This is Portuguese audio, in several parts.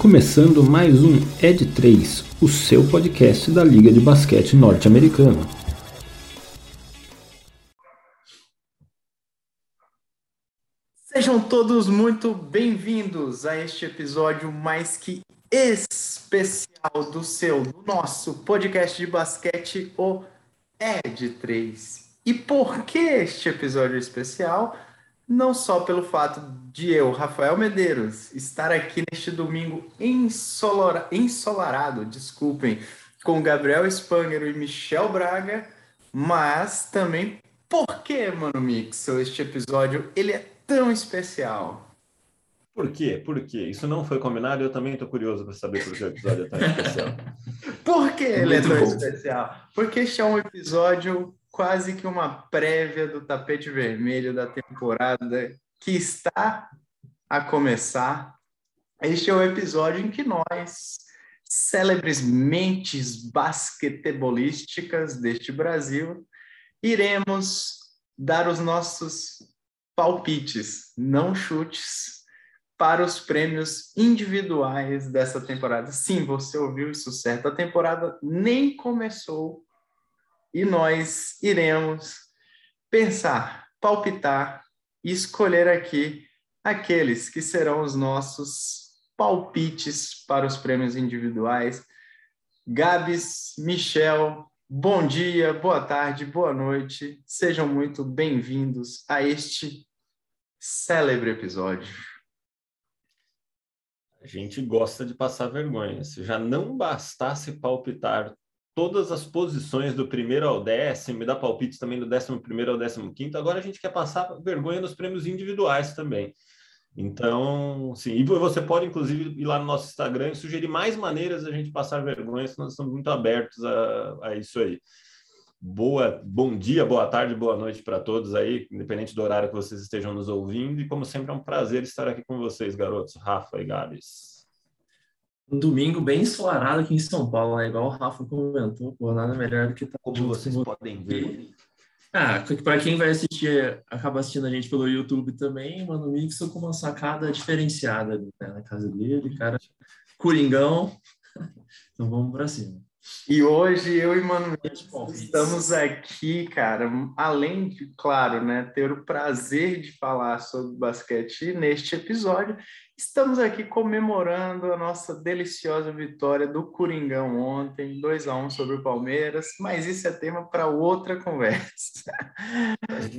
começando mais um Ed 3, o seu podcast da Liga de Basquete Norte-Americana. Sejam todos muito bem-vindos a este episódio mais que especial do seu, do nosso podcast de basquete, o Ed 3. E por que este episódio especial? Não só pelo fato de eu, Rafael Medeiros, estar aqui neste domingo ensolara, ensolarado, desculpem, com Gabriel Spanger e Michel Braga, mas também porque, Mano Mixel, este episódio ele é tão especial. Por quê? Por quê? Isso não foi combinado e eu também estou curioso para saber por que o episódio é tão especial. por que ele é tão bom. especial? Porque este é um episódio quase que uma prévia do tapete vermelho da temporada que está a começar. Este é o episódio em que nós, célebres mentes basquetebolísticas deste Brasil, iremos dar os nossos palpites, não chutes, para os prêmios individuais dessa temporada. Sim, você ouviu isso certo. A temporada nem começou e nós iremos pensar, palpitar e escolher aqui aqueles que serão os nossos palpites para os prêmios individuais. Gabs, Michel, bom dia, boa tarde, boa noite. Sejam muito bem-vindos a este célebre episódio. A gente gosta de passar vergonha. Se já não bastasse palpitar todas as posições do primeiro ao décimo, e dá palpites também do décimo primeiro ao décimo quinto. Agora a gente quer passar vergonha nos prêmios individuais também. Então, sim, e você pode inclusive ir lá no nosso Instagram e sugerir mais maneiras a gente passar vergonha, nós estamos muito abertos a, a isso aí. Boa, bom dia, boa tarde, boa noite para todos aí, independente do horário que vocês estejam nos ouvindo. E como sempre é um prazer estar aqui com vocês, garotos, Rafa e Gabs um domingo bem ensolarado aqui em São Paulo, né? igual o Rafa comentou, por nada melhor do que tá Como vocês podem ver. Ah, para quem vai assistir, acaba assistindo a gente pelo YouTube também, Mano Mixon com uma sacada diferenciada né, na casa dele, cara. Coringão. Então vamos para cima. E hoje eu e Mano estamos aqui, cara, além de, claro, né, ter o prazer de falar sobre basquete neste episódio, Estamos aqui comemorando a nossa deliciosa vitória do Coringão ontem, 2 a 1 sobre o Palmeiras, mas isso é tema para outra conversa.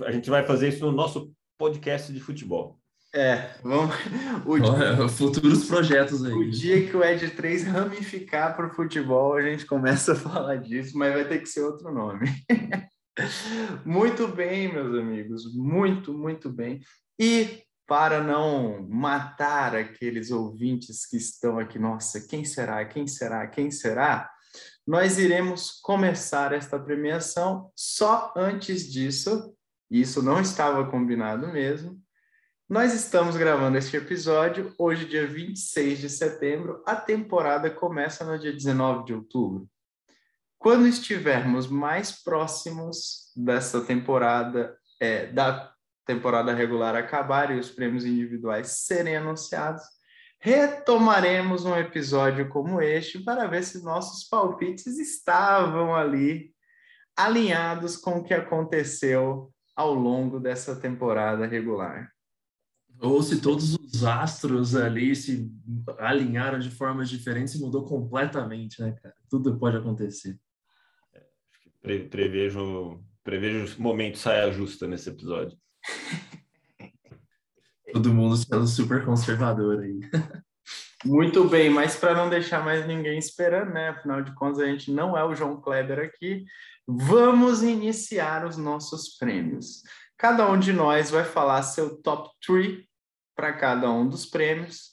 A gente vai fazer isso no nosso podcast de futebol. É, vamos. O dia... Futuros projetos aí. O dia que o Ed 3 ramificar para o futebol, a gente começa a falar disso, mas vai ter que ser outro nome. muito bem, meus amigos, muito, muito bem. E para não matar aqueles ouvintes que estão aqui, nossa, quem será, quem será, quem será? Nós iremos começar esta premiação só antes disso, isso não estava combinado mesmo. Nós estamos gravando este episódio hoje, dia 26 de setembro. A temporada começa no dia 19 de outubro. Quando estivermos mais próximos dessa temporada, é, da temporada regular acabar e os prêmios individuais serem anunciados, retomaremos um episódio como este para ver se nossos palpites estavam ali alinhados com o que aconteceu ao longo dessa temporada regular. Ou se todos os astros ali se alinharam de formas diferentes e mudou completamente, né, cara? Tudo pode acontecer. Pre prevejo, prevejo momento saia justa nesse episódio. Todo mundo sendo super conservador aí. Muito bem, mas para não deixar mais ninguém esperando, né? Afinal de contas, a gente não é o João Kleber aqui. Vamos iniciar os nossos prêmios. Cada um de nós vai falar seu top 3 para cada um dos prêmios,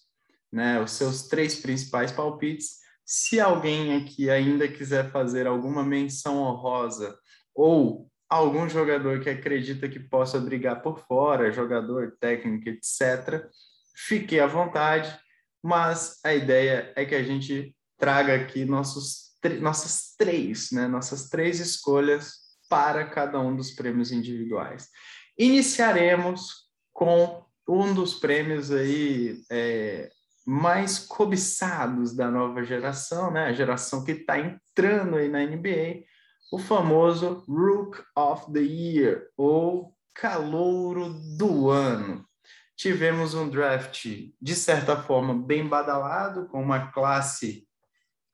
né? Os seus três principais palpites. Se alguém aqui ainda quiser fazer alguma menção honrosa ou algum jogador que acredita que possa brigar por fora, jogador, técnico, etc., fique à vontade, mas a ideia é que a gente traga aqui nossos, nossas três, né, nossas três escolhas para cada um dos prêmios individuais. Iniciaremos com um dos prêmios aí é, mais cobiçados da nova geração, né? A geração que está entrando aí na NBA, o famoso Rook of the Year, ou Calouro do Ano. Tivemos um draft, de certa forma, bem badalado, com uma classe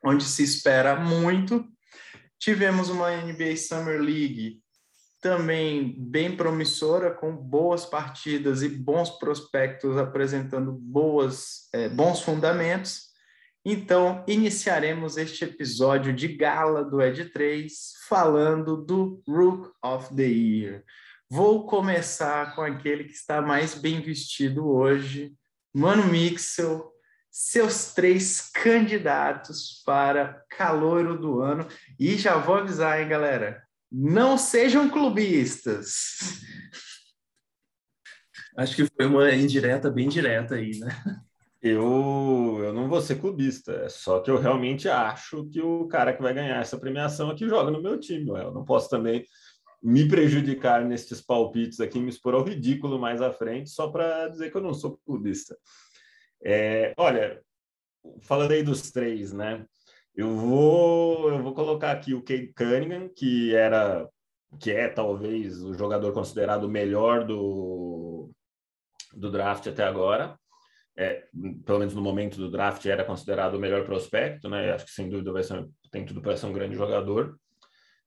onde se espera muito. Tivemos uma NBA Summer League também bem promissora, com boas partidas e bons prospectos apresentando boas, é, bons fundamentos. Então, iniciaremos este episódio de gala do Ed 3 falando do Rook of the Year. Vou começar com aquele que está mais bem vestido hoje, Mano Mixel, seus três candidatos para caloiro do ano. E já vou avisar, hein, galera? Não sejam clubistas. Acho que foi uma indireta bem direta aí, né? Eu, eu não vou ser clubista, é só que eu realmente acho que o cara que vai ganhar essa premiação aqui joga no meu time. Eu não posso também me prejudicar nesses palpites aqui, me expor ao ridículo mais à frente, só para dizer que eu não sou clubista. É, olha, falando aí dos três, né? Eu vou, eu vou colocar aqui o Cade Cunningham, que era, que é talvez o jogador considerado melhor do, do draft até agora. É, pelo menos no momento do draft era considerado o melhor prospecto, né? Acho que sem dúvida vai ser, tem tudo para ser um grande jogador.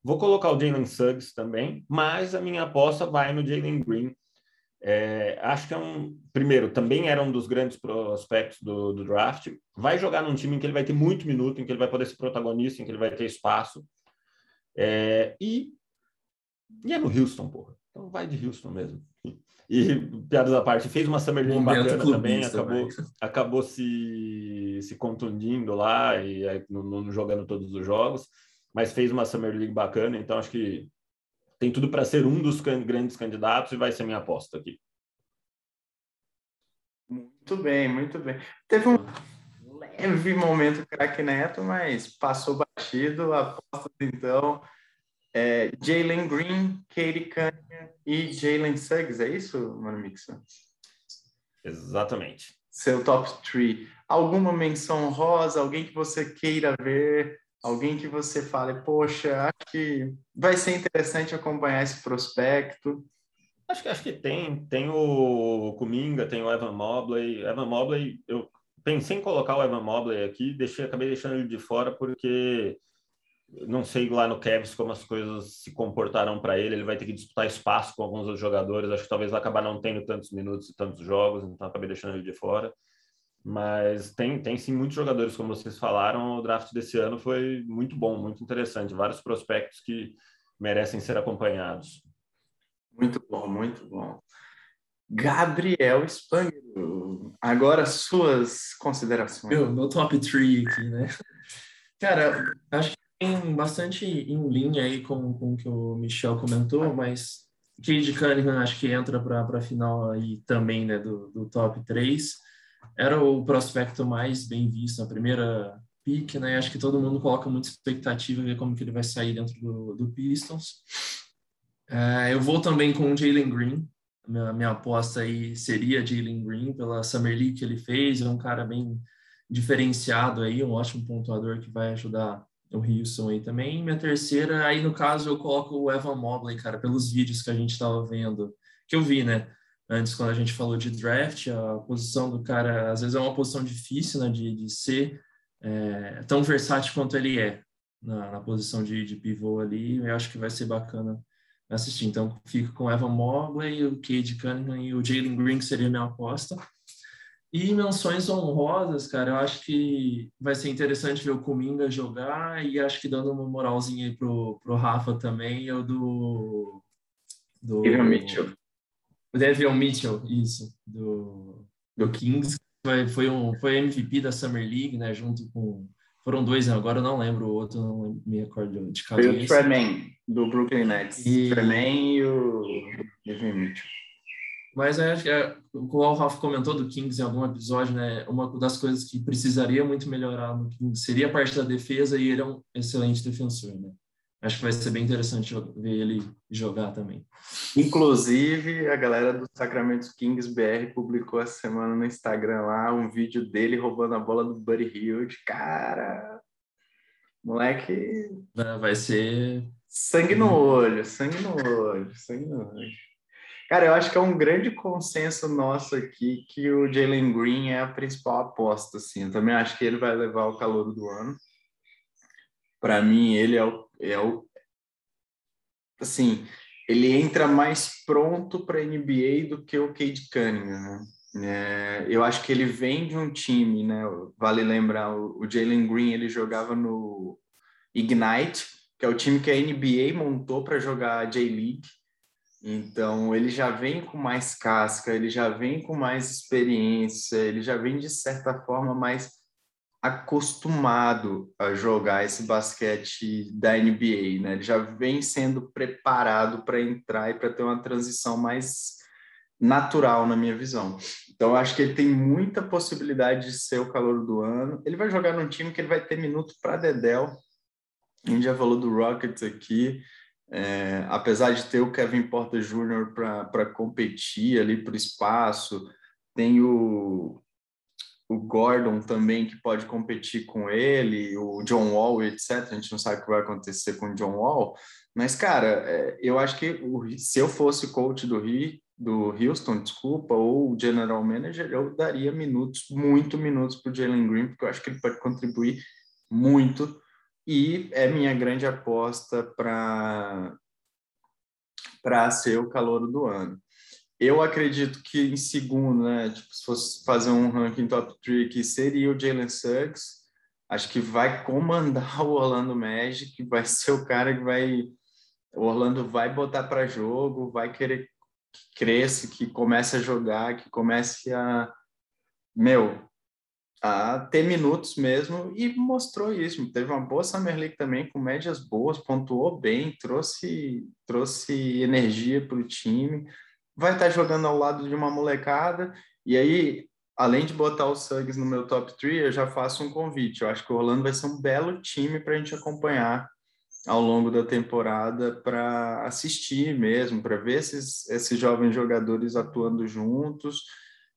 Vou colocar o Jalen Suggs também, mas a minha aposta vai no Jalen Green, é, acho que é um. Primeiro, também era um dos grandes prospectos do, do, draft. Vai jogar num time em que ele vai ter muito minuto, em que ele vai poder ser protagonista, em que ele vai ter espaço. É, e, e é no Houston, porra. Então vai de Houston mesmo. E, piadas à parte, fez uma Summer League bacana também, acabou, acabou se, se contundindo lá e aí, não, não jogando todos os jogos, mas fez uma Summer League bacana, então acho que tem tudo para ser um dos grandes candidatos e vai ser minha aposta aqui. Muito bem, muito bem. Teve um leve momento craque Neto, mas passou batido. Aposta então é, Jalen Green, Katie Cunningham e Jalen Suggs, é isso, Mano Mixon? Exatamente. Seu top 3. Alguma menção rosa, alguém que você queira ver Alguém que você fale, poxa, acho que vai ser interessante acompanhar esse prospecto. Acho que acho que tem, tem o Kuminga, tem o Evan Mobley. Evan Mobley, eu pensei em colocar o Evan Mobley aqui, deixei, acabei deixando ele de fora porque não sei lá no Cavs como as coisas se comportarão para ele. Ele vai ter que disputar espaço com alguns outros jogadores. Acho que talvez acabar não tendo tantos minutos e tantos jogos, então acabei deixando ele de fora. Mas tem, tem sim muitos jogadores, como vocês falaram. O draft desse ano foi muito bom, muito interessante. Vários prospectos que merecem ser acompanhados. Muito bom, muito bom. Gabriel Spangler, agora suas considerações. Meu, meu top 3 aqui, né? Cara, acho que tem bastante em linha aí com, com o que o Michel comentou, mas Cade Cunningham acho que entra para a final aí também, né, do, do top 3 era o prospecto mais bem visto na primeira pick, né? Acho que todo mundo coloca muita expectativa ver como que ele vai sair dentro do, do Pistons. É, eu vou também com o Jalen Green. Minha, minha aposta aí seria Jalen Green pela Summer League que ele fez. É um cara bem diferenciado aí, um ótimo pontuador que vai ajudar o Houston aí também. Minha terceira, aí no caso eu coloco o Evan Mobley, cara, pelos vídeos que a gente estava vendo, que eu vi, né? Antes quando a gente falou de draft, a posição do cara às vezes é uma posição difícil né, de, de ser é, tão versátil quanto ele é na, na posição de, de, pivô ali. Eu acho que vai ser bacana assistir. Então, fico com Evan Mobley, o Cade Cunningham e o Jalen Green, que seria minha aposta. E menções honrosas, cara, eu acho que vai ser interessante ver o Kuminga jogar e acho que dando uma moralzinha aí pro, pro Rafa também, eu do... do Steven Mitchell. O Mitchell, isso, do, do Kings. Foi, foi, um, foi MVP da Summer League, né? Junto com. Foram dois, né? agora eu não lembro o outro, não me acordo de cabeça. Foi o Tremaine, do Brooklyn Nets. E... Tremaine e o Devin Mitchell. Mas é, é, como o Ralph comentou do Kings em algum episódio, né? Uma das coisas que precisaria muito melhorar no Kings seria a parte da defesa e ele é um excelente defensor, né? Acho que vai ser bem interessante ver ele jogar também. Inclusive, a galera do Sacramento Kings BR publicou essa semana no Instagram lá um vídeo dele roubando a bola do Buddy Hield. Cara, moleque. Vai ser. Sangue no olho, sangue no olho, sangue no olho. Cara, eu acho que é um grande consenso nosso aqui que o Jalen Green é a principal aposta, assim. Eu também acho que ele vai levar o calor do ano. Para mim, ele é o, é o. Assim, ele entra mais pronto para NBA do que o Cade Cunningham, né? É, eu acho que ele vem de um time, né? Vale lembrar, o, o Jalen Green ele jogava no Ignite, que é o time que a NBA montou para jogar a J-League. Então, ele já vem com mais casca, ele já vem com mais experiência, ele já vem, de certa forma, mais acostumado a jogar esse basquete da NBA, né? Ele já vem sendo preparado para entrar e para ter uma transição mais natural na minha visão. Então, acho que ele tem muita possibilidade de ser o calor do ano. Ele vai jogar num time que ele vai ter minutos para Dedel. A gente já falou do Rockets aqui. É, apesar de ter o Kevin Porter Jr. para competir ali para o espaço, tem o, o Gordon também que pode competir com ele, o John Wall, etc. A gente não sabe o que vai acontecer com o John Wall, mas cara, é, eu acho que o, se eu fosse coach do Rio, do Houston, desculpa, ou general manager, eu daria minutos, muito minutos para o Jalen Green, porque eu acho que ele pode contribuir muito e é minha grande aposta para para ser o calor do ano. Eu acredito que em segundo, né, tipo, se fosse fazer um ranking top 3 aqui, seria o Jalen Suggs. Acho que vai comandar o Orlando Magic, vai ser o cara que vai. O Orlando vai botar para jogo, vai querer que cresça, que comece a jogar, que comece a. Meu, a ter minutos mesmo e mostrou isso. Teve uma boa Summer League também, com médias boas, pontuou bem, trouxe, trouxe energia para o time vai estar jogando ao lado de uma molecada, e aí, além de botar o Suggs no meu top 3, eu já faço um convite. Eu acho que o Orlando vai ser um belo time para a gente acompanhar ao longo da temporada para assistir mesmo, para ver esses, esses jovens jogadores atuando juntos.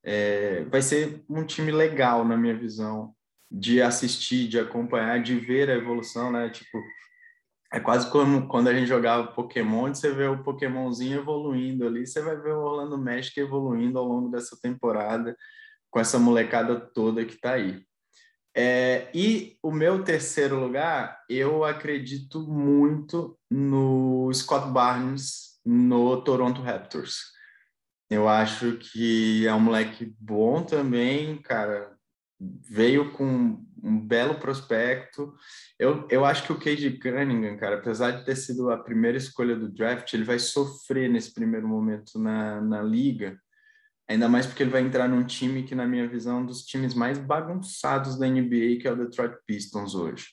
É, vai ser um time legal, na minha visão, de assistir, de acompanhar, de ver a evolução, né? Tipo, é quase como quando a gente jogava Pokémon, você vê o Pokémonzinho evoluindo ali, você vai ver o Orlando Magic evoluindo ao longo dessa temporada com essa molecada toda que está aí. É, e o meu terceiro lugar, eu acredito muito no Scott Barnes no Toronto Raptors. Eu acho que é um moleque bom também, cara. Veio com um belo prospecto. Eu, eu acho que o Cade Cunningham, cara, apesar de ter sido a primeira escolha do draft, ele vai sofrer nesse primeiro momento na, na liga, ainda mais porque ele vai entrar num time que, na minha visão, é um dos times mais bagunçados da NBA, que é o Detroit Pistons hoje.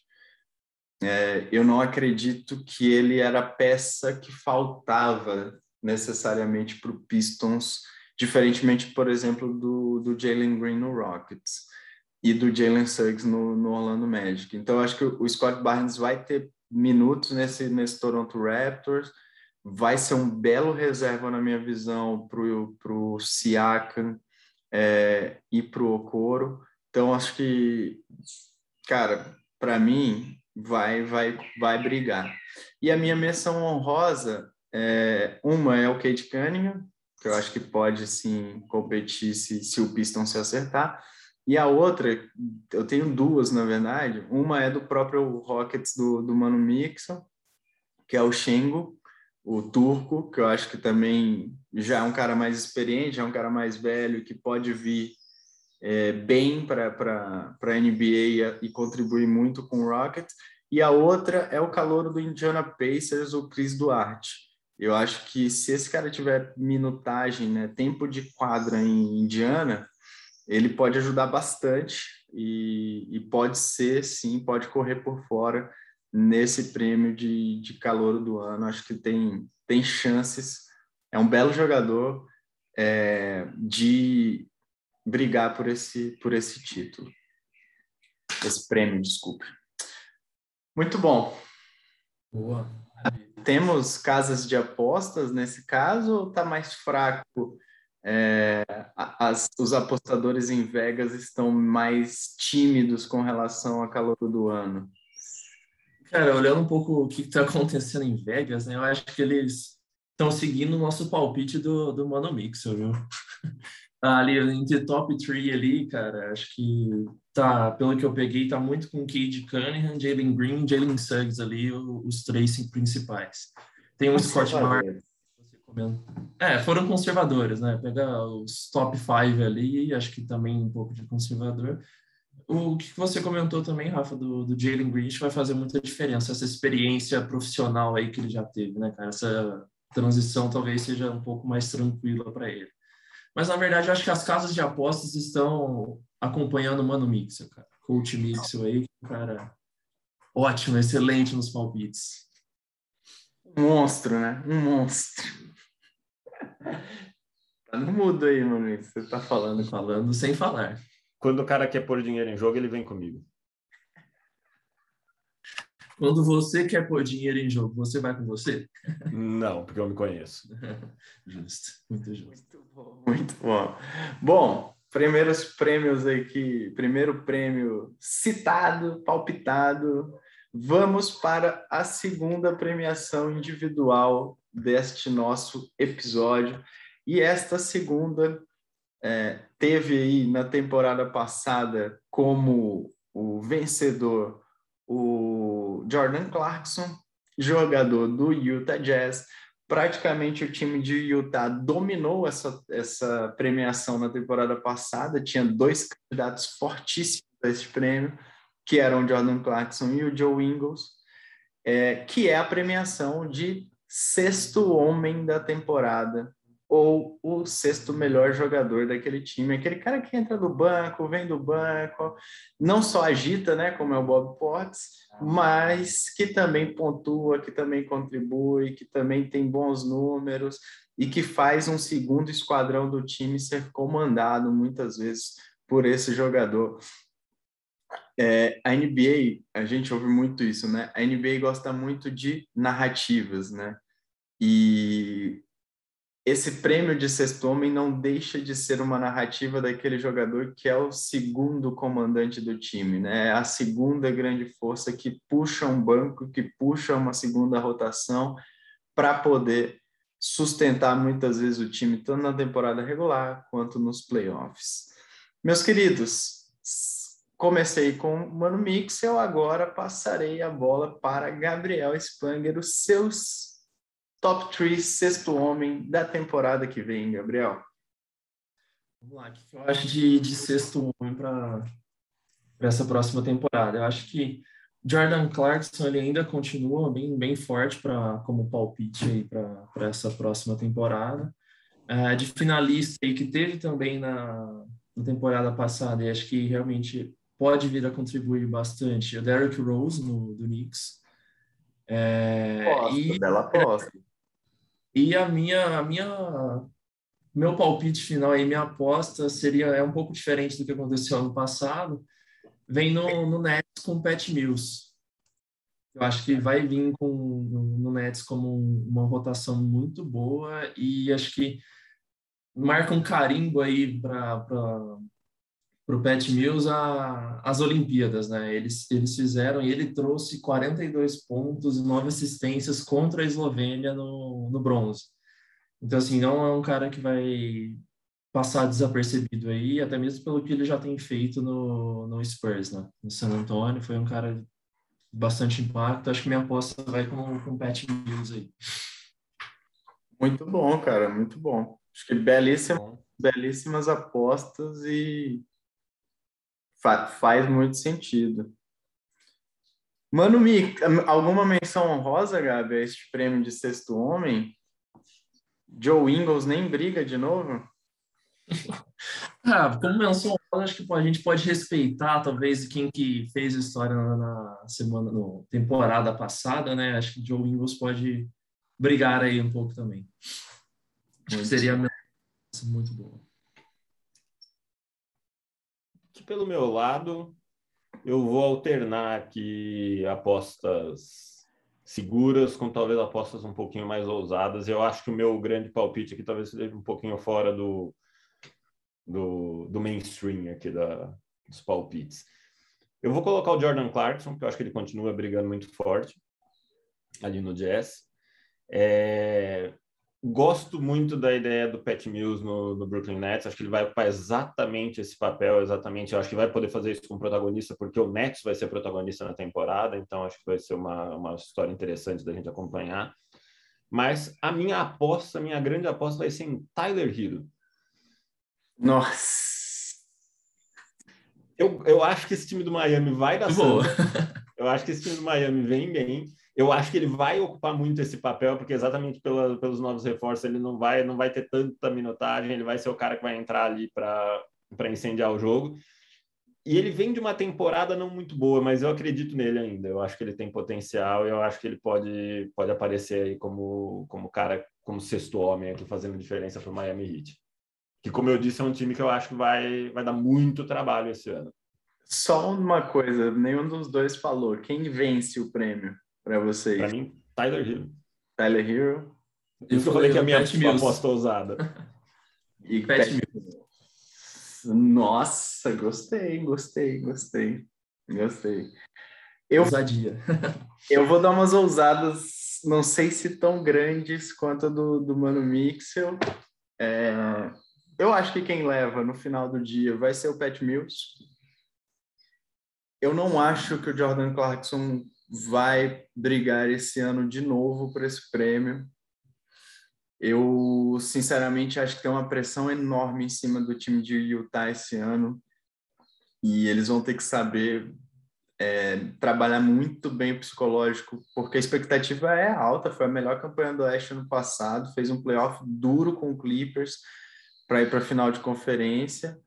É, eu não acredito que ele era a peça que faltava necessariamente para o Pistons, diferentemente, por exemplo, do, do Jalen Green no Rockets e do Jalen Suggs no, no Orlando Magic. Então, acho que o Scott Barnes vai ter minutos nesse, nesse Toronto Raptors, vai ser um belo reserva, na minha visão, para o Siakam é, e para o Okoro. Então, acho que, cara, para mim, vai, vai, vai brigar. E a minha menção honrosa, é, uma é o Kate Cunningham, que eu acho que pode, sim, competir se, se o Piston se acertar, e a outra, eu tenho duas, na verdade. Uma é do próprio Rockets do, do Mano Mixon, que é o Shengo, o turco, que eu acho que também já é um cara mais experiente, já é um cara mais velho, que pode vir é, bem para a NBA e contribuir muito com o Rockets. E a outra é o calor do Indiana Pacers, o Chris Duarte. Eu acho que se esse cara tiver minutagem, né, tempo de quadra em Indiana, ele pode ajudar bastante e, e, pode ser, sim, pode correr por fora nesse prêmio de, de calor do ano. Acho que tem, tem chances. É um belo jogador é, de brigar por esse, por esse título. Esse prêmio, desculpe. Muito bom. Boa. Temos casas de apostas nesse caso ou está mais fraco? É, as, os apostadores em Vegas estão mais tímidos com relação a calor do ano? Cara, olhando um pouco o que está acontecendo em Vegas, né, eu acho que eles estão seguindo o nosso palpite do, do Mano Mixer, viu? ali entre top 3 ali, cara, acho que tá, pelo que eu peguei, tá muito com Cade Cunningham, Jalen Green, Jalen Suggs ali, os três principais. Tem um Scott Barnes. É, foram conservadores, né? Pegar os top 5 ali, acho que também um pouco de conservador. O que você comentou também, Rafa, do, do Jalen Green, vai fazer muita diferença, essa experiência profissional aí que ele já teve, né, cara? Essa transição talvez seja um pouco mais tranquila para ele. Mas, na verdade, eu acho que as casas de apostas estão acompanhando o Mano Mixer, cara. Coach Mixer aí, cara, ótimo, excelente nos palpites. Um monstro, né? Um monstro. Tá no mudo aí, mano. Você tá falando. Falando sem falar. Quando o cara quer pôr dinheiro em jogo, ele vem comigo. Quando você quer pôr dinheiro em jogo, você vai com você? Não, porque eu me conheço. justo, muito justo. Muito bom, muito bom. Bom, primeiros prêmios aqui, primeiro prêmio citado, palpitado. Vamos para a segunda premiação individual deste nosso episódio. E esta segunda é, teve aí na temporada passada como o vencedor o Jordan Clarkson, jogador do Utah Jazz. Praticamente o time de Utah dominou essa, essa premiação na temporada passada. Tinha dois candidatos fortíssimos a esse prêmio, que eram o Jordan Clarkson e o Joe Ingles, é, que é a premiação de sexto homem da temporada ou o sexto melhor jogador daquele time, aquele cara que entra do banco, vem do banco, não só agita, né, como é o Bob Potts, mas que também pontua, que também contribui, que também tem bons números e que faz um segundo esquadrão do time ser comandado muitas vezes por esse jogador. É, a NBA, a gente ouve muito isso, né? A NBA gosta muito de narrativas, né? E esse prêmio de sexto homem não deixa de ser uma narrativa daquele jogador que é o segundo comandante do time, né? É a segunda grande força que puxa um banco, que puxa uma segunda rotação para poder sustentar muitas vezes o time, tanto na temporada regular quanto nos playoffs. Meus queridos, comecei com o Mano Mixel, agora passarei a bola para Gabriel Spanger, os seus top 3 sexto homem da temporada que vem, Gabriel? Vamos lá, o que eu acho de, de sexto homem para essa próxima temporada? Eu acho que Jordan Clarkson ele ainda continua bem, bem forte para como palpite para essa próxima temporada. Uh, de finalista aí, que teve também na, na temporada passada, e acho que realmente pode vir a contribuir bastante, o Derrick Rose no, do Knicks. É, posto, e, bela aposta. E a minha, a minha, meu palpite final aí, minha aposta seria é um pouco diferente do que aconteceu ano passado. Vem no, no Nets com o Pat Mills. Eu acho que vai vir com no Nets como uma rotação muito boa e acho que marca um carimbo aí para para o Pat Mills a, as Olimpíadas, né? Eles, eles fizeram e ele trouxe 42 pontos e 9 assistências contra a Eslovênia no, no bronze. Então, assim, não é um cara que vai passar desapercebido aí, até mesmo pelo que ele já tem feito no, no Spurs, né? No San Antonio, foi um cara bastante impacto. Acho que minha aposta vai com, com o Pat Mills aí. Muito bom, cara, muito bom. Acho que belíssimas, belíssimas apostas e faz muito sentido. Mano, Mi, alguma menção honrosa, Gabi, a este prêmio de sexto homem? Joe Ingles nem briga de novo? ah, como menção honrosa, acho que a gente pode respeitar, talvez, quem que fez história na, semana, no temporada passada, né? Acho que Joe Ingles pode brigar aí um pouco também. Acho que seria muito boa pelo meu lado, eu vou alternar aqui apostas seguras, com talvez apostas um pouquinho mais ousadas. Eu acho que o meu grande palpite aqui talvez seja um pouquinho fora do, do, do mainstream aqui da, dos palpites. Eu vou colocar o Jordan Clarkson, porque eu acho que ele continua brigando muito forte ali no Jazz. É, gosto muito da ideia do Pat Mills no, no, Brooklyn Nets. Acho que ele vai ocupar exatamente esse papel, exatamente. Acho que vai poder fazer isso como protagonista, porque o Nets vai ser protagonista na temporada. Então, acho que vai ser uma, uma história interessante da gente acompanhar. Mas a minha aposta, a minha grande aposta vai ser em Tyler Hero. Nossa! Eu, eu acho que esse time do Miami vai dar certo. Eu acho que esse time do Miami vem bem. Eu acho que ele vai ocupar muito esse papel, porque exatamente pela, pelos novos reforços ele não vai, não vai ter tanta minutagem, ele vai ser o cara que vai entrar ali para incendiar o jogo. E ele vem de uma temporada não muito boa, mas eu acredito nele ainda. Eu acho que ele tem potencial e eu acho que ele pode, pode aparecer aí como, como cara, como sexto homem aqui fazendo diferença para o Miami Heat. Que, como eu disse, é um time que eu acho que vai, vai dar muito trabalho esse ano. Só uma coisa, nenhum dos dois falou. Quem vence o prêmio? Para vocês? Para mim, Tyler Hero. Tyler Hero. Isso que eu falei que a minha aposta ousada. E Pat Mills. Nossa, gostei, gostei, gostei. Gostei. Eu, Ousadia. eu vou dar umas ousadas, não sei se tão grandes quanto a do, do Mano Mixel. É, eu acho que quem leva no final do dia vai ser o Pat Mills. Eu não acho que o Jordan Clarkson vai brigar esse ano de novo por esse prêmio. Eu, sinceramente, acho que tem uma pressão enorme em cima do time de Utah esse ano e eles vão ter que saber é, trabalhar muito bem o psicológico, porque a expectativa é alta. Foi a melhor campanha do Oeste ano passado, fez um playoff duro com o Clippers para ir para a final de conferência.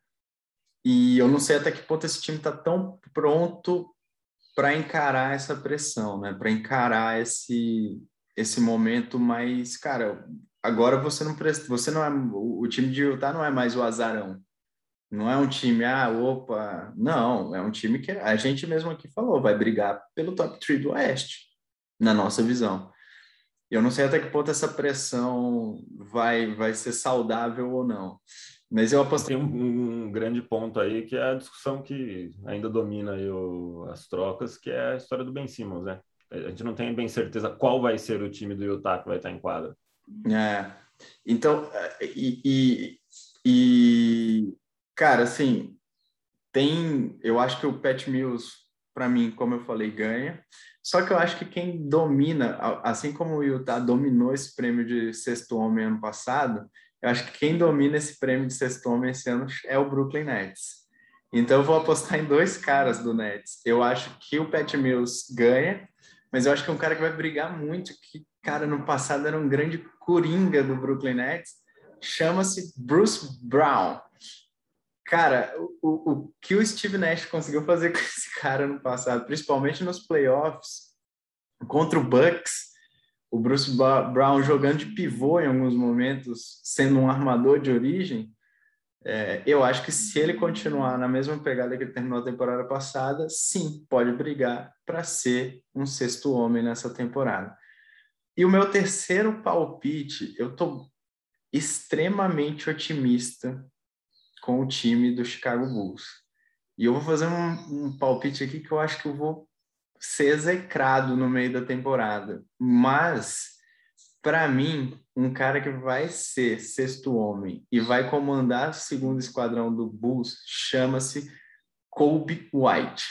E eu não sei até que ponto esse time está tão pronto para encarar essa pressão, né? Para encarar esse esse momento mais, cara, agora você não presta, você não é o time de Utah não é mais o azarão. Não é um time, ah, opa, não, é um time que a gente mesmo aqui falou, vai brigar pelo top 3 do Oeste, na nossa visão. Eu não sei até que ponto essa pressão vai vai ser saudável ou não. Mas eu apostei um, um, grande ponto aí, que é a discussão que ainda domina o, as trocas, que é a história do Ben Simmons, né? A gente não tem bem certeza qual vai ser o time do Utah que vai estar em quadra. É. Então, e, e, e cara, assim, tem. Eu acho que o Pat Mills, para mim, como eu falei, ganha. Só que eu acho que quem domina, assim como o Utah dominou esse prêmio de sexto homem ano passado, eu acho que quem domina esse prêmio de sexto homem esse ano é o Brooklyn Nets. Então eu vou apostar em dois caras do Nets. Eu acho que o Pat Mills ganha, mas eu acho que é um cara que vai brigar muito, que, cara, no passado era um grande coringa do Brooklyn Nets. Chama-se Bruce Brown. Cara, o, o que o Steve Nash conseguiu fazer com esse cara no passado, principalmente nos playoffs, contra o Bucks, o Bruce Brown jogando de pivô em alguns momentos, sendo um armador de origem, é, eu acho que se ele continuar na mesma pegada que ele terminou a temporada passada, sim, pode brigar para ser um sexto homem nessa temporada. E o meu terceiro palpite, eu estou extremamente otimista com o time do Chicago Bulls. E eu vou fazer um, um palpite aqui que eu acho que eu vou ser execrado no meio da temporada. Mas, para mim, um cara que vai ser sexto homem e vai comandar o segundo esquadrão do Bulls chama-se Kobe White.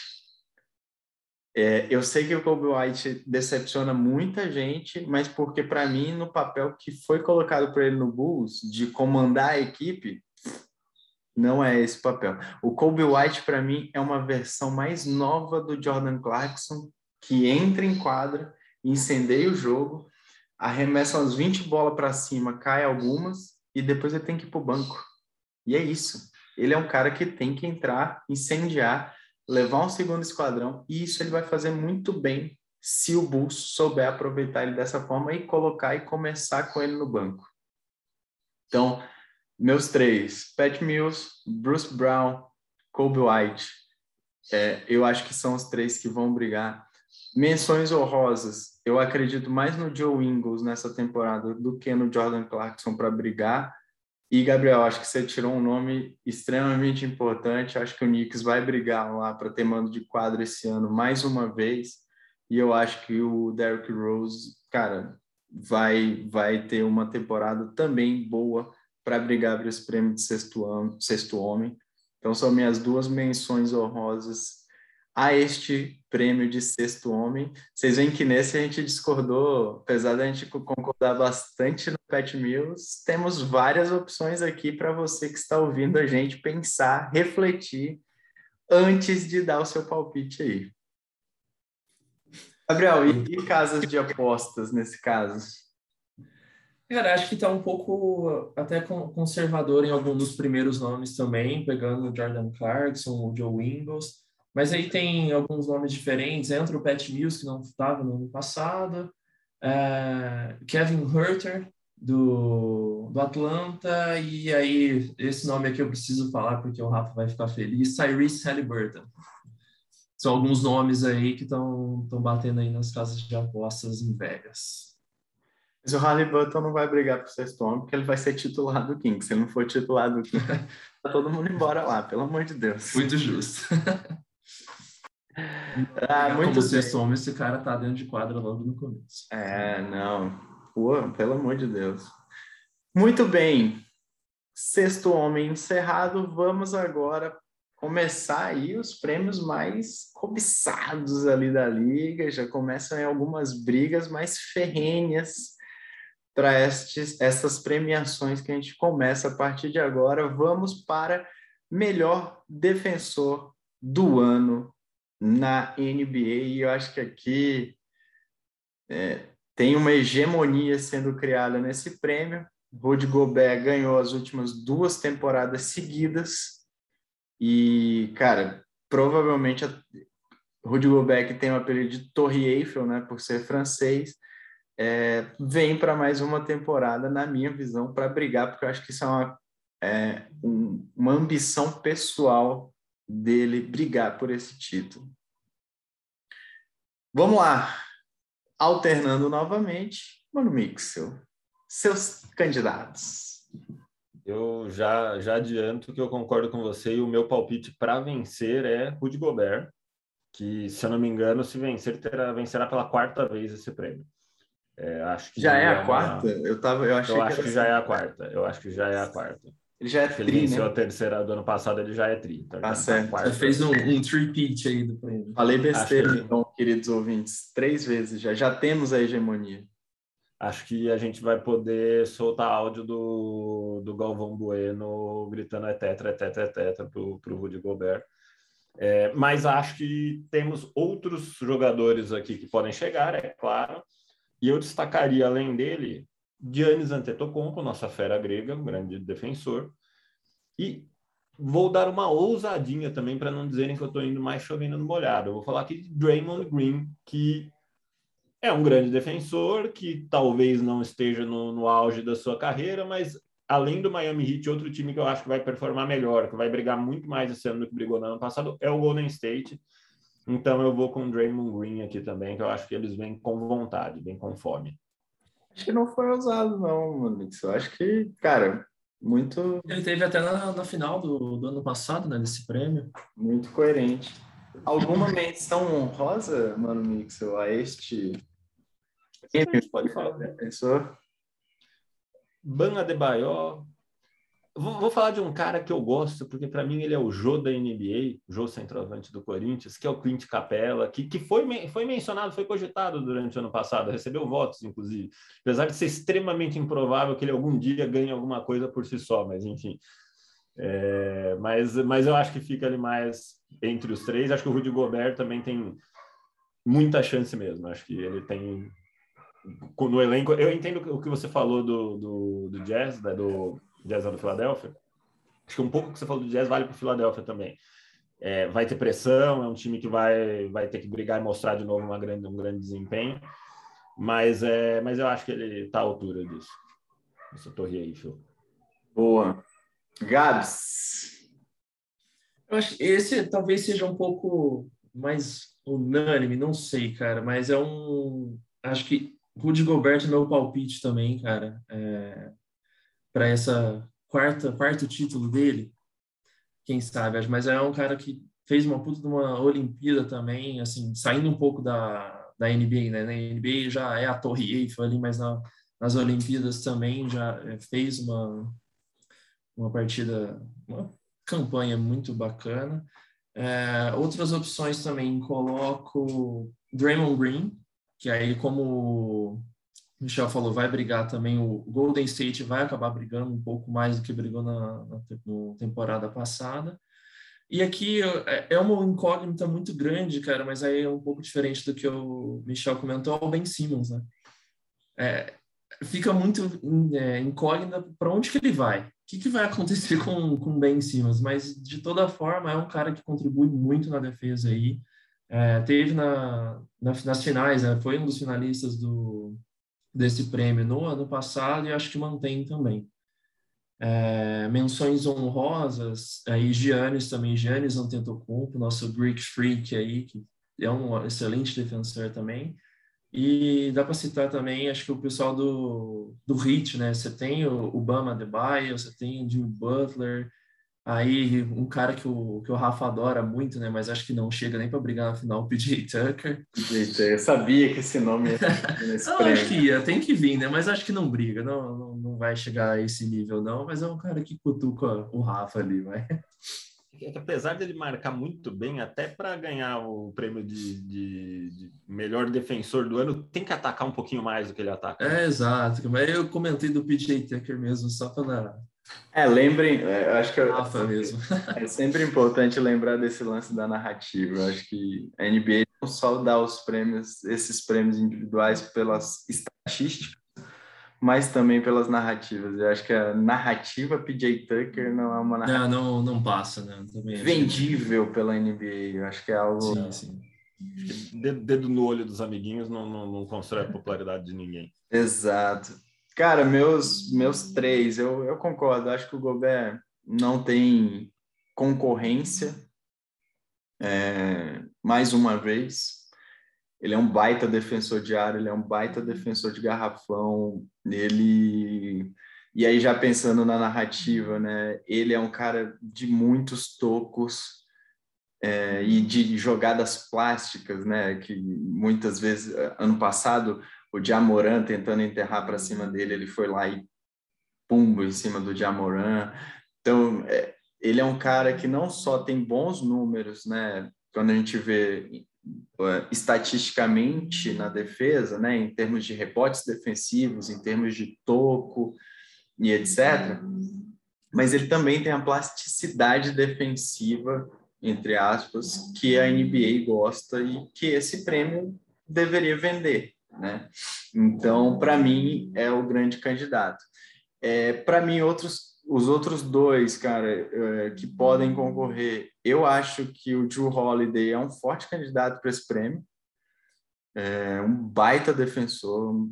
É, eu sei que o Kobe White decepciona muita gente, mas porque para mim no papel que foi colocado para ele no Bulls de comandar a equipe, não é esse papel. O Kobe White, para mim, é uma versão mais nova do Jordan Clarkson, que entra em quadra, incendeia o jogo, arremessa umas 20 bolas para cima, cai algumas, e depois ele tem que ir para o banco. E é isso. Ele é um cara que tem que entrar, incendiar, levar um segundo esquadrão, e isso ele vai fazer muito bem se o Bulls souber aproveitar ele dessa forma e colocar e começar com ele no banco. Então, meus três, Pat Mills, Bruce Brown, Kobe White. É, eu acho que são os três que vão brigar. Menções honrosas. eu acredito mais no Joe Ingles nessa temporada do que no Jordan Clarkson para brigar. E, Gabriel, acho que você tirou um nome extremamente importante. Acho que o Knicks vai brigar lá para ter mando de quadro esse ano mais uma vez. E eu acho que o Derrick Rose, cara, vai, vai ter uma temporada também boa para brigar para esse prêmio de sexto, sexto homem. Então, são minhas duas menções honrosas a este prêmio de sexto homem. Vocês veem que nesse a gente discordou, apesar da gente concordar bastante no Pet Mills, temos várias opções aqui para você que está ouvindo a gente pensar, refletir antes de dar o seu palpite aí. Gabriel, e, e casas de apostas nesse caso? Cara, acho que está um pouco até conservador em algum dos primeiros nomes também, pegando o Jordan Clarkson, o Joe Ingles. Mas aí tem alguns nomes diferentes. Entra o Pat Mills, que não estava no ano passado. É, Kevin Herter, do, do Atlanta. E aí, esse nome aqui eu preciso falar porque o Rafa vai ficar feliz. Tyrese Halliburton. São alguns nomes aí que estão batendo aí nas casas de apostas em Vegas. Mas o Halliburton não vai brigar para o sexto homem porque ele vai ser titular do Kings. Se ele não for titular do Kings, tá todo mundo embora lá, pelo amor de Deus. Muito justo. Ah, muito Como sexto homem, esse cara tá dentro de quadra logo no começo. É, não. Pô, pelo amor de Deus. Muito bem. Sexto homem encerrado. Vamos agora começar aí os prêmios mais cobiçados ali da liga. Já começam aí algumas brigas mais ferrenhas para essas premiações que a gente começa a partir de agora. Vamos para melhor defensor do ano na NBA e eu acho que aqui é, tem uma hegemonia sendo criada nesse prêmio. Rudy Gobert ganhou as últimas duas temporadas seguidas e, cara, provavelmente a Rudy Gobert, que tem o apelido de Torre Eiffel, né, por ser francês, é, vem para mais uma temporada, na minha visão, para brigar, porque eu acho que isso é uma, é, um, uma ambição pessoal dele brigar por esse título. Vamos lá. Alternando novamente, Mano Mixel, seus candidatos. Eu já, já adianto que eu concordo com você e o meu palpite para vencer é Rudy Gobert, que, se eu não me engano, se vencer, terá, vencerá pela quarta vez esse prêmio. É, acho que já, já é, a quarta? Eu, tava, eu, achei eu que acho que já é a quarta. Eu acho que já é a quarta. Ele já é tri, ele venceu né? a terceira do ano passado, ele já é tri. Então tá certo. Você fez um, um three-peat aí do prêmio. Falei besteira, que... então, queridos ouvintes. Três vezes já. Já temos a hegemonia. Acho que a gente vai poder soltar áudio do, do Galvão Bueno gritando é tetra, é tetra, é tetra pro, pro Rudy Gobert. É, mas acho que temos outros jogadores aqui que podem chegar, é claro. E eu destacaria, além dele, Giannis Antetokounmpo, nossa fera grega, um grande defensor. E vou dar uma ousadinha também para não dizerem que eu estou indo mais chovendo no molhado. Eu vou falar aqui de Draymond Green, que é um grande defensor, que talvez não esteja no, no auge da sua carreira, mas além do Miami Heat, outro time que eu acho que vai performar melhor, que vai brigar muito mais esse ano do que brigou no ano passado, é o Golden State. Então eu vou com o Draymond Green aqui também, que eu acho que eles vêm com vontade, vêm com fome. Acho que não foi ousado, não, mano. Eu acho que, cara, muito. Ele teve até na, na final do, do ano passado, né, desse prêmio. Muito coerente. Alguma menção honrosa, mano, Mixel, a este. Quem pode falar? Defensor? Ban Adebayor, Vou, vou, falar de um cara que eu gosto, porque para mim ele é o Jô da NBA, Jô centroavante do Corinthians, que é o Clint Capella, que, que foi, foi mencionado, foi cogitado durante o ano passado, recebeu votos, inclusive. Apesar de ser extremamente improvável que ele algum dia ganhe alguma coisa por si só, mas enfim. É, mas, mas eu acho que fica ali mais entre os três. Acho que o Rudy Gobert também tem muita chance mesmo. Acho que ele tem no elenco. Eu entendo o que você falou do, do, do Jazz, né, do Jazz do Philadelphia. Acho que um pouco que você falou do Jazz vale para o Philadelphia também. É, vai ter pressão, é um time que vai, vai ter que brigar e mostrar de novo uma grande, um grande desempenho. Mas, é, mas eu acho que ele está à altura disso. Essa torre aí, Phil. Boa. Gabs. Eu acho que esse talvez seja um pouco mais unânime, não sei, cara, mas é um acho que Rudy Gobert é meu palpite também, cara, é, para essa quarta quarto título dele, quem sabe, mas é um cara que fez uma puta de uma Olimpíada também, assim, saindo um pouco da, da NBA, né? Na NBA já é a Torre Eiffel ali, mas na, nas Olimpíadas também já é, fez uma, uma partida, uma campanha muito bacana. É, outras opções também coloco Draymond Green, que aí como Michel falou, vai brigar também, o Golden State vai acabar brigando um pouco mais do que brigou na, na, na temporada passada. E aqui é, é uma incógnita muito grande, cara, mas aí é um pouco diferente do que o Michel comentou, é o Ben Simmons, né? É, fica muito é, incógnita para onde que ele vai. O que, que vai acontecer com o Ben Simmons? Mas, de toda forma, é um cara que contribui muito na defesa aí. É, teve na, na, nas finais, né? foi um dos finalistas do, desse prêmio no ano passado e acho que mantém também. É, menções honrosas, aí Giannis também, Giannis Antetokounmpo, nosso Greek Freak aí, que é um excelente defensor também. E dá para citar também, acho que o pessoal do, do Hit, né? Você tem o Obama Adebayo, você tem o Jimmy Butler, Aí, um cara que o, que o Rafa adora muito, né? Mas acho que não chega nem para brigar na final, o PJ Tucker. PJ, eu sabia que esse nome ia nesse Eu acho que ia, tem que vir, né? Mas acho que não briga, não, não, não vai chegar a esse nível, não. Mas é um cara que cutuca o Rafa ali, vai. É apesar dele marcar muito bem, até para ganhar o prêmio de, de, de, melhor defensor do ano, tem que atacar um pouquinho mais do que ele ataca. É, exato. Mas eu comentei do PJ Tucker mesmo, só para é, lembrem, é, eu acho que Rafa mesmo. é sempre importante lembrar desse lance da narrativa. Eu acho que a NBA não só dá os prêmios, esses prêmios individuais pelas estatísticas, mas também pelas narrativas. Eu acho que a narrativa PJ Tucker não é uma narrativa. Não, não, não passa, né? Também vendível pela NBA. Eu acho que é algo. Sim, sim. Dedo no olho dos amiguinhos não, não, não constrói a popularidade de ninguém. Exato. Cara, meus, meus três, eu, eu concordo. Acho que o Gobert não tem concorrência. É, mais uma vez, ele é um baita defensor de área, ele é um baita defensor de garrafão. Ele e aí já pensando na narrativa, né? Ele é um cara de muitos tocos é, e de jogadas plásticas, né? Que muitas vezes ano passado o Jamoran tentando enterrar para cima dele, ele foi lá e pumbo em cima do Jamoran. Então, é, ele é um cara que não só tem bons números, né? Quando a gente vê é, estatisticamente na defesa, né, em termos de rebotes defensivos, em termos de toco e etc. Mas ele também tem a plasticidade defensiva, entre aspas, que a NBA gosta e que esse prêmio deveria vender né? Então, para mim, é o grande candidato. É, para mim, outros, os outros dois, cara, é, que podem concorrer, eu acho que o Drew Holiday é um forte candidato para esse prêmio. É um baita defensor.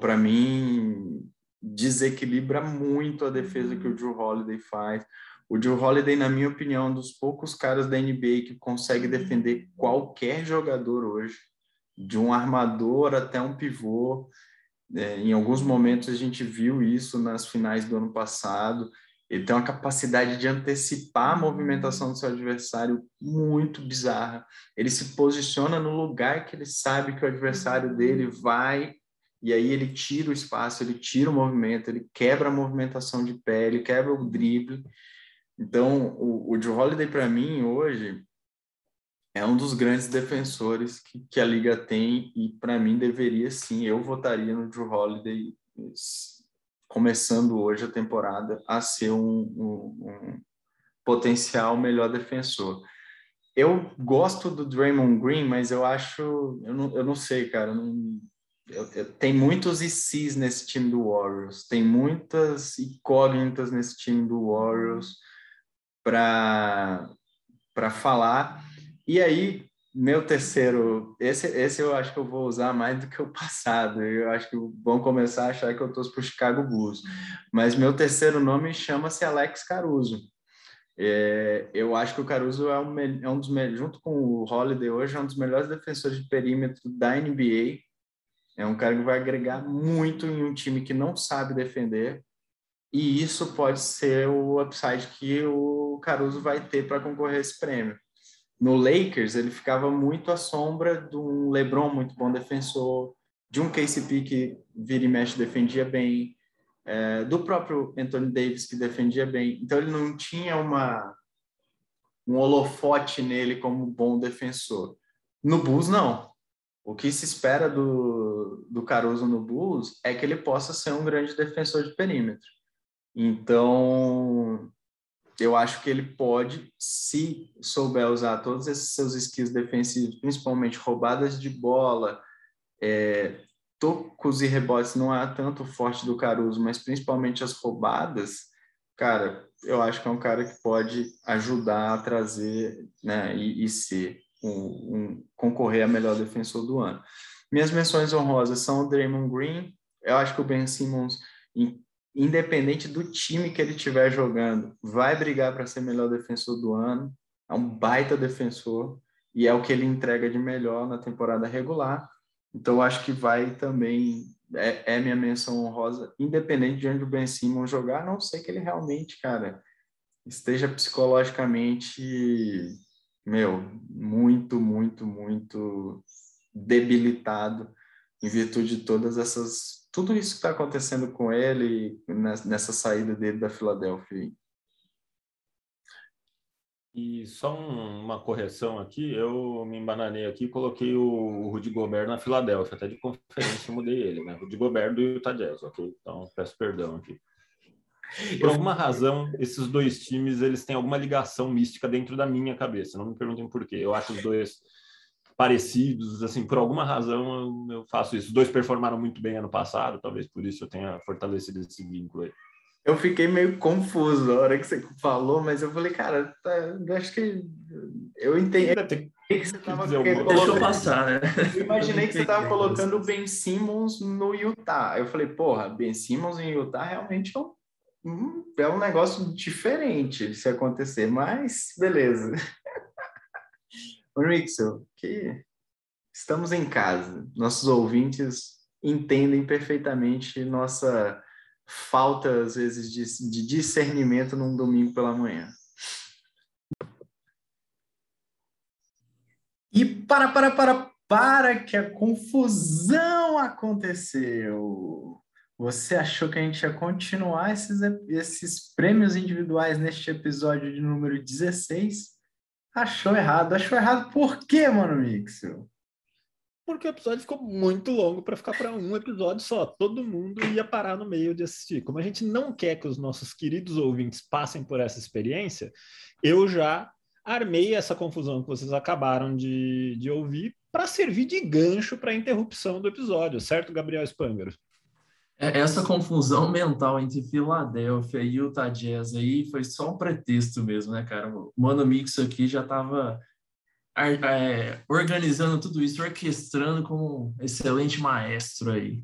Para mim, desequilibra muito a defesa que o Drew Holiday faz. O Drew Holiday, na minha opinião, é um dos poucos caras da NBA que consegue defender qualquer jogador hoje de um armador até um pivô. É, em alguns momentos a gente viu isso nas finais do ano passado. Ele tem uma capacidade de antecipar a movimentação do seu adversário muito bizarra. Ele se posiciona no lugar que ele sabe que o adversário dele vai, e aí ele tira o espaço, ele tira o movimento, ele quebra a movimentação de pé, ele quebra o drible. Então, o, o Joe Holiday, para mim, hoje, é um dos grandes defensores que, que a liga tem e para mim deveria sim, eu votaria no Drew Holiday começando hoje a temporada a ser um, um, um potencial melhor defensor. Eu gosto do Draymond Green, mas eu acho, eu não, eu não sei, cara, não, eu, eu, tem muitos ICs nesse time do Warriors, tem muitas incógnitas nesse time do Warriors para para falar e aí, meu terceiro, esse, esse eu acho que eu vou usar mais do que o passado. Eu acho que vão começar a achar que eu torço para o Chicago Bulls. Mas meu terceiro nome chama-se Alex Caruso. É, eu acho que o Caruso é um, é um dos junto com o Holiday hoje, é um dos melhores defensores de perímetro da NBA. É um cara que vai agregar muito em um time que não sabe defender. E isso pode ser o upside que o Caruso vai ter para concorrer a esse prêmio. No Lakers, ele ficava muito à sombra de um LeBron muito bom defensor, de um KCP que vira e mexe defendia bem, é, do próprio Anthony Davis que defendia bem. Então ele não tinha uma um holofote nele como bom defensor. No Bulls não. O que se espera do, do Caruso no Bulls é que ele possa ser um grande defensor de perímetro. Então, eu acho que ele pode, se souber usar todos esses seus skills defensivos, principalmente roubadas de bola, é, tocos e rebotes não é tanto forte do Caruso, mas principalmente as roubadas, cara, eu acho que é um cara que pode ajudar a trazer né, e, e ser um, um, concorrer a melhor defensor do ano. Minhas menções honrosas são o Draymond Green, eu acho que o Ben Simmons independente do time que ele estiver jogando, vai brigar para ser melhor defensor do ano. É um baita defensor e é o que ele entrega de melhor na temporada regular. Então, acho que vai também. É, é, minha menção honrosa, independente de onde o Ben Simmons jogar, a não sei que ele realmente, cara, esteja psicologicamente, meu, muito, muito, muito debilitado em virtude de todas essas tudo isso que está acontecendo com ele nessa saída dele da Filadélfia. E só um, uma correção aqui, eu me embananei aqui e coloquei o, Rudy Gobert na Filadélfia, até de conferência eu mudei ele, né? Rudy Gobert do Utah Jazz, ok? Então peço perdão aqui. Por alguma razão, esses dois times eles têm alguma ligação mística dentro da minha cabeça. Não me perguntem por quê. Eu acho os dois parecidos, assim, por alguma razão eu, faço isso. Os dois performaram muito bem ano passado, talvez por isso eu tenha fortalecido esse vínculo aí. Eu fiquei meio confuso na hora que você falou, mas eu falei, cara, tá, eu acho que eu entendi. Que que você tava Deixa eu passar, né? Eu imaginei que você estava colocando o Ben Simmons no Utah. Eu falei, porra, Ben Simmons em Utah realmente é um, é um negócio diferente se acontecer, mas beleza. Ô, Mixel, que estamos em casa. Nossos ouvintes entendem perfeitamente nossa falta, às vezes, de, de discernimento num domingo pela manhã. E para, para, para, para que a confusão aconteceu. Você achou que a gente ia continuar esses, esses prêmios individuais neste episódio de número 16? Achou errado. Achou errado por quê, mano, Mixel? Porque o episódio ficou muito longo para ficar para um episódio só. Todo mundo ia parar no meio de assistir. Como a gente não quer que os nossos queridos ouvintes passem por essa experiência, eu já armei essa confusão que vocês acabaram de, de ouvir para servir de gancho para a interrupção do episódio, certo, Gabriel Spangaro? É, essa confusão mental entre Filadélfia e Utah Jazz aí foi só um pretexto mesmo, né, cara? O Mano Mix aqui já estava é, organizando tudo isso, orquestrando como um excelente maestro aí.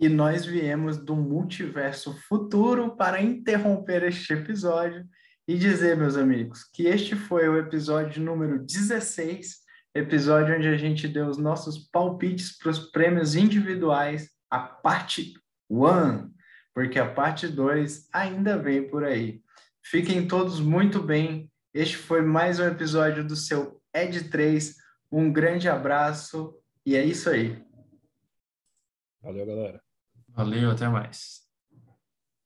E nós viemos do multiverso futuro para interromper este episódio e dizer, meus amigos, que este foi o episódio número 16, episódio onde a gente deu os nossos palpites para os prêmios individuais, a parte One, porque a parte 2 ainda vem por aí. Fiquem todos muito bem. Este foi mais um episódio do seu Ed 3. Um grande abraço e é isso aí. Valeu, galera. Valeu, até mais.